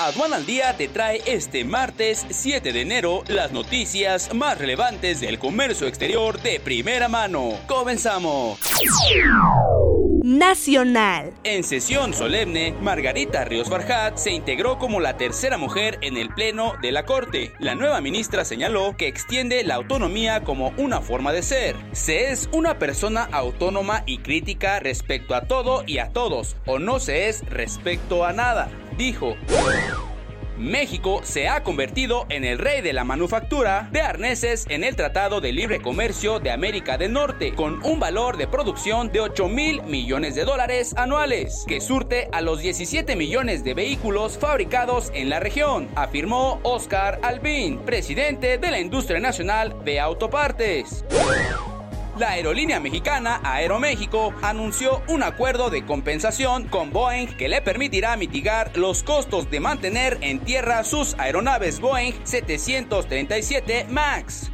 Aduana al Día te trae este martes 7 de enero las noticias más relevantes del comercio exterior de primera mano. Comenzamos. Nacional. En sesión solemne, Margarita Ríos Barjat se integró como la tercera mujer en el Pleno de la Corte. La nueva ministra señaló que extiende la autonomía como una forma de ser. Se es una persona autónoma y crítica respecto a todo y a todos, o no se es respecto a nada dijo. México se ha convertido en el rey de la manufactura de arneses en el Tratado de Libre Comercio de América del Norte, con un valor de producción de 8 mil millones de dólares anuales, que surte a los 17 millones de vehículos fabricados en la región, afirmó Oscar Albín, presidente de la industria nacional de autopartes. La aerolínea mexicana Aeroméxico anunció un acuerdo de compensación con Boeing que le permitirá mitigar los costos de mantener en tierra sus aeronaves Boeing 737 MAX.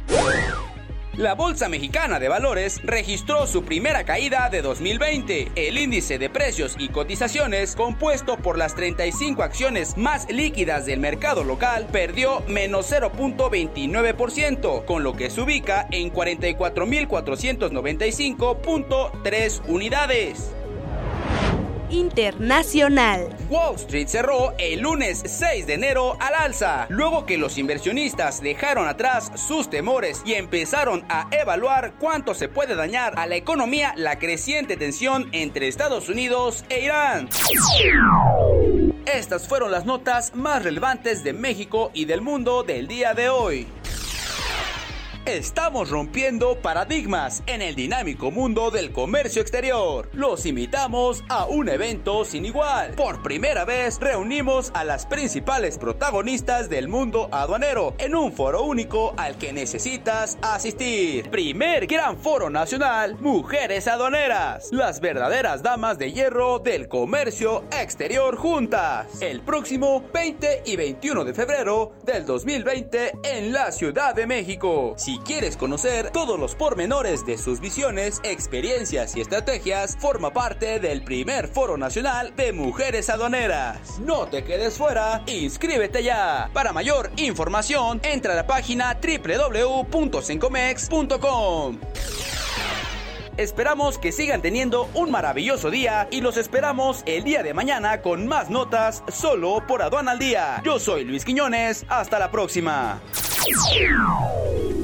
La Bolsa Mexicana de Valores registró su primera caída de 2020. El índice de precios y cotizaciones, compuesto por las 35 acciones más líquidas del mercado local, perdió menos 0.29%, con lo que se ubica en 44.495.3 unidades internacional. Wall Street cerró el lunes 6 de enero al alza, luego que los inversionistas dejaron atrás sus temores y empezaron a evaluar cuánto se puede dañar a la economía la creciente tensión entre Estados Unidos e Irán. Estas fueron las notas más relevantes de México y del mundo del día de hoy. Estamos rompiendo paradigmas en el dinámico mundo del comercio exterior. Los invitamos a un evento sin igual. Por primera vez reunimos a las principales protagonistas del mundo aduanero en un foro único al que necesitas asistir. Primer gran foro nacional, Mujeres Aduaneras, las verdaderas damas de hierro del comercio exterior juntas. El próximo 20 y 21 de febrero del 2020 en la Ciudad de México. Quieres conocer todos los pormenores de sus visiones, experiencias y estrategias, forma parte del primer Foro Nacional de Mujeres Aduaneras. No te quedes fuera, inscríbete ya. Para mayor información, entra a la página www.sencomex.com. Esperamos que sigan teniendo un maravilloso día y los esperamos el día de mañana con más notas solo por Aduana al Día. Yo soy Luis Quiñones, hasta la próxima.